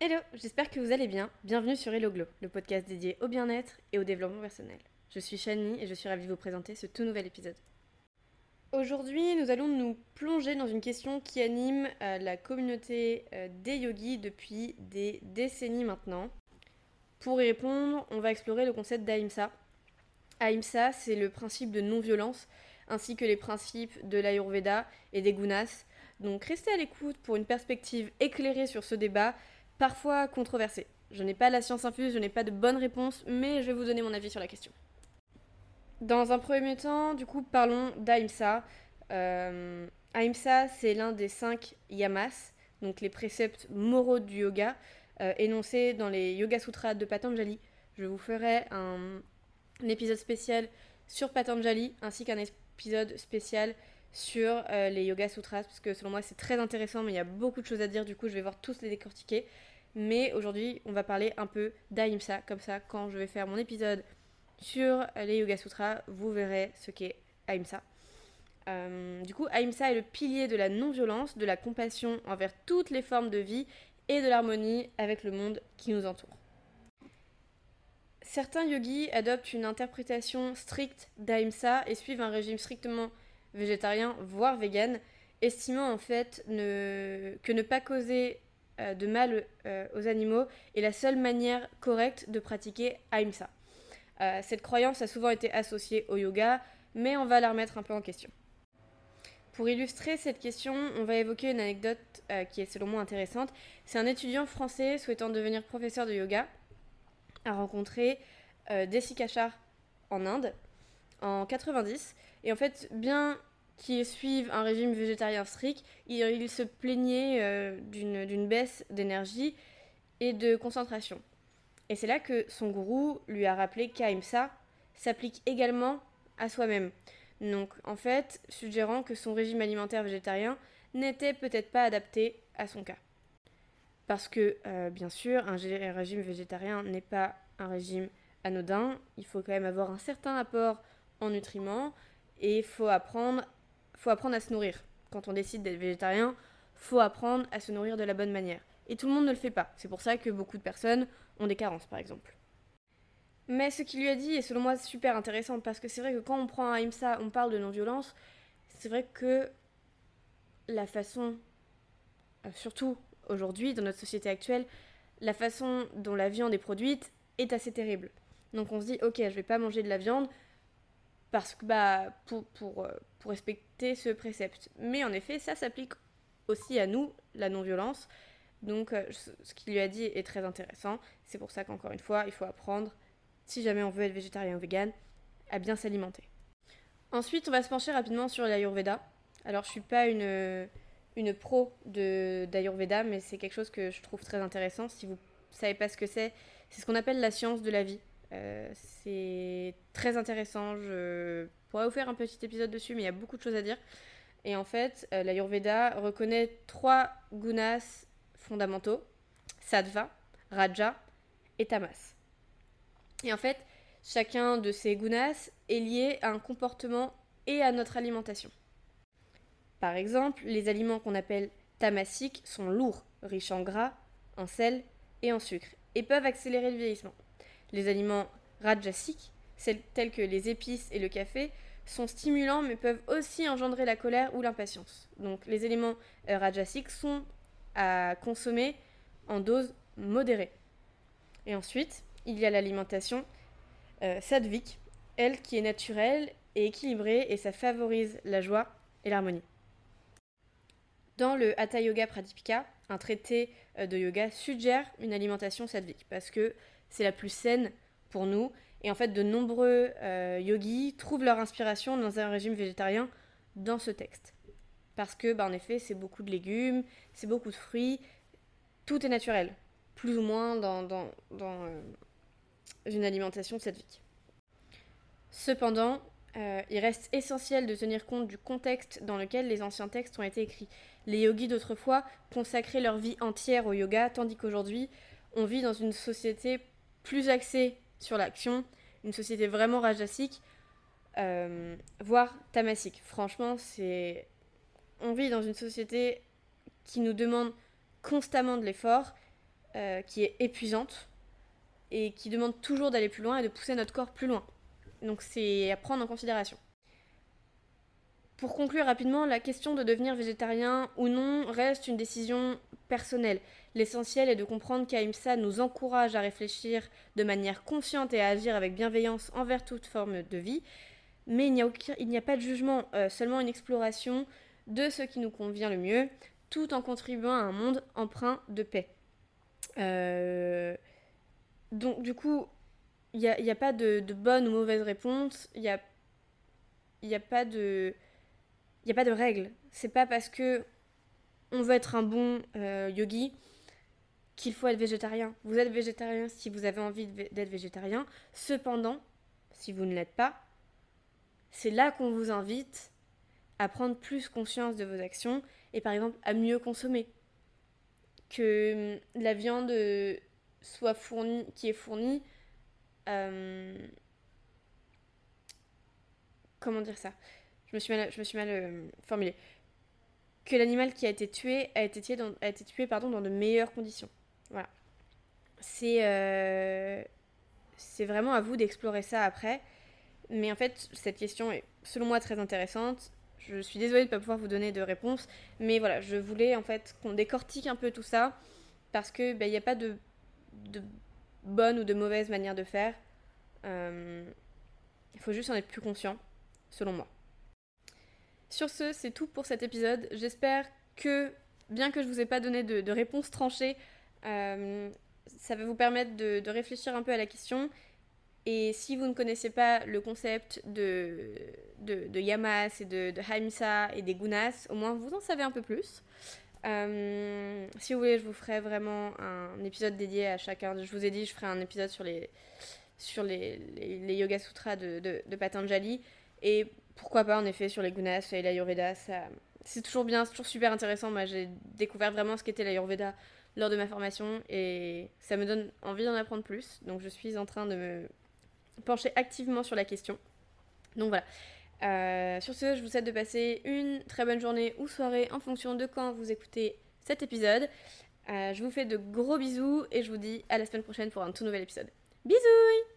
Hello, j'espère que vous allez bien. Bienvenue sur Hello Glow, le podcast dédié au bien-être et au développement personnel. Je suis Shani et je suis ravie de vous présenter ce tout nouvel épisode. Aujourd'hui, nous allons nous plonger dans une question qui anime euh, la communauté euh, des yogis depuis des décennies maintenant. Pour y répondre, on va explorer le concept d'Ahimsa. Ahimsa, c'est le principe de non-violence ainsi que les principes de l'Ayurveda et des Gunas. Donc restez à l'écoute pour une perspective éclairée sur ce débat, parfois controversé. Je n'ai pas la science infuse, je n'ai pas de bonne réponse, mais je vais vous donner mon avis sur la question. Dans un premier temps, du coup, parlons d'Ahimsa. Euh, Ahimsa, c'est l'un des cinq yamas, donc les préceptes moraux du yoga, euh, énoncés dans les Yoga Sutras de Patanjali. Je vous ferai un, un épisode spécial sur Patanjali, ainsi qu'un épisode spécial sur euh, les Yoga Sutras, parce que selon moi c'est très intéressant, mais il y a beaucoup de choses à dire, du coup je vais voir tous les décortiquer. Mais aujourd'hui, on va parler un peu d'Ahimsa, comme ça, quand je vais faire mon épisode sur les Yoga Sutras, vous verrez ce qu'est Ahimsa. Euh, du coup, Ahimsa est le pilier de la non-violence, de la compassion envers toutes les formes de vie et de l'harmonie avec le monde qui nous entoure. Certains yogis adoptent une interprétation stricte d'Ahimsa et suivent un régime strictement végétarien, voire vegan, estimant en fait ne... que ne pas causer euh, de mal euh, aux animaux est la seule manière correcte de pratiquer Ahimsa. Euh, cette croyance a souvent été associée au yoga, mais on va la remettre un peu en question. Pour illustrer cette question, on va évoquer une anecdote euh, qui est selon moi intéressante. C'est un étudiant français souhaitant devenir professeur de yoga a rencontré Desi Kachar en Inde en 90. Et en fait, bien qu'il suive un régime végétarien strict, il, il se plaignait euh, d'une baisse d'énergie et de concentration. Et c'est là que son gourou lui a rappelé qu'Ahimsa s'applique également à soi-même. Donc en fait, suggérant que son régime alimentaire végétarien n'était peut-être pas adapté à son cas. Parce que, euh, bien sûr, un régime végétarien n'est pas un régime anodin. Il faut quand même avoir un certain apport en nutriments et faut apprendre, faut apprendre à se nourrir. Quand on décide d'être végétarien, faut apprendre à se nourrir de la bonne manière. Et tout le monde ne le fait pas. C'est pour ça que beaucoup de personnes ont des carences, par exemple. Mais ce qu'il lui a dit est selon moi super intéressant parce que c'est vrai que quand on prend un IMSA, on parle de non-violence. C'est vrai que la façon, euh, surtout aujourd'hui dans notre société actuelle, la façon dont la viande est produite est assez terrible. Donc on se dit ok, je vais pas manger de la viande parce que bah pour, pour, euh, pour respecter ce précepte. Mais en effet, ça s'applique aussi à nous, la non-violence. Donc euh, ce qu'il lui a dit est très intéressant. C'est pour ça qu'encore une fois, il faut apprendre, si jamais on veut être végétarien ou vegan, à bien s'alimenter. Ensuite, on va se pencher rapidement sur l'Ayurveda. Alors je suis pas une, une pro d'Ayurveda, mais c'est quelque chose que je trouve très intéressant. Si vous savez pas ce que c'est, c'est ce qu'on appelle la science de la vie. Euh, c'est très intéressant. Je pourrais vous faire un petit épisode dessus, mais il y a beaucoup de choses à dire. Et en fait, euh, l'Ayurveda reconnaît trois gunas fondamentaux, sattva, raja et tamas. Et en fait, chacun de ces gunas est lié à un comportement et à notre alimentation. Par exemple, les aliments qu'on appelle tamasiques sont lourds, riches en gras, en sel et en sucre, et peuvent accélérer le vieillissement. Les aliments rajasiques, tels que les épices et le café, sont stimulants mais peuvent aussi engendrer la colère ou l'impatience. Donc les éléments euh, rajasiques sont à consommer en dose modérée. Et ensuite, il y a l'alimentation euh, elle qui est naturelle et équilibrée et ça favorise la joie et l'harmonie. Dans le Hatha Yoga Pradipika, un traité euh, de yoga suggère une alimentation sadvique parce que c'est la plus saine pour nous et en fait de nombreux euh, yogis trouvent leur inspiration dans un régime végétarien dans ce texte. Parce que, bah, en effet, c'est beaucoup de légumes, c'est beaucoup de fruits, tout est naturel, plus ou moins dans, dans, dans euh, une alimentation sadvique. Cependant, euh, il reste essentiel de tenir compte du contexte dans lequel les anciens textes ont été écrits. Les yogis d'autrefois consacraient leur vie entière au yoga, tandis qu'aujourd'hui, on vit dans une société plus axée sur l'action, une société vraiment rajasique, euh, voire tamasique. Franchement, c'est on vit dans une société qui nous demande constamment de l'effort euh, qui est épuisante et qui demande toujours d'aller plus loin et de pousser notre corps plus loin. Donc c'est à prendre en considération. Pour conclure rapidement, la question de devenir végétarien ou non reste une décision personnelle. L'essentiel est de comprendre qu'Aïmsa nous encourage à réfléchir de manière consciente et à agir avec bienveillance envers toute forme de vie. Mais il n'y a, pas de jugement, euh, seulement une exploration de ce qui nous convient le mieux, tout en contribuant à un monde empreint de paix. Euh, donc du coup, il n'y a, pas de, bonne ou mauvaise réponse, il n'y a pas de... Il n'y a pas de règle. C'est pas parce que on veut être un bon euh, yogi qu'il faut être végétarien. Vous êtes végétarien si vous avez envie d'être végétarien. Cependant, si vous ne l'êtes pas, c'est là qu'on vous invite à prendre plus conscience de vos actions et par exemple à mieux consommer. Que hum, la viande soit fournie, qui est fournie, euh, comment dire ça? Je me suis mal, je euh. Que l'animal qui a été tué a été tué dans, de meilleures conditions. Voilà. C'est euh, c'est vraiment à vous d'explorer ça après. Mais en fait, cette question est selon moi très intéressante. Je suis désolée de ne pas pouvoir vous donner de réponse, mais voilà, je voulais en fait qu'on décortique un peu tout ça parce que ben, il n'y a pas de, de, bonne ou de mauvaise manière de faire. Euh, il faut juste en être plus conscient, selon moi. Sur ce, c'est tout pour cet épisode. J'espère que, bien que je ne vous ai pas donné de, réponse tranchée, euh, ça va vous permettre de, réfléchir un peu à la question. Et si vous ne connaissez pas le concept de, de, Yamas et de, de Haimsa et des Gunas, au moins vous en savez un peu plus. Euh, si vous voulez, je vous ferai vraiment un épisode dédié à chacun. Je vous ai dit, je ferai un épisode sur les, sur les, les Yoga Sutras de, de, de, Patanjali. Et pourquoi pas, en effet, sur les Gunas et l'Ayurveda. C'est toujours bien, c'est toujours super intéressant. Moi, j'ai découvert vraiment ce qu'était l'Ayurveda lors de ma formation et ça me donne envie d'en apprendre plus. Donc, je suis en train de me pencher activement sur la question. Donc voilà. Euh, sur ce, je vous souhaite de passer une très bonne journée ou soirée en fonction de quand vous écoutez cet épisode. Euh, je vous fais de gros bisous et je vous dis à la semaine prochaine pour un tout nouvel épisode. Bisous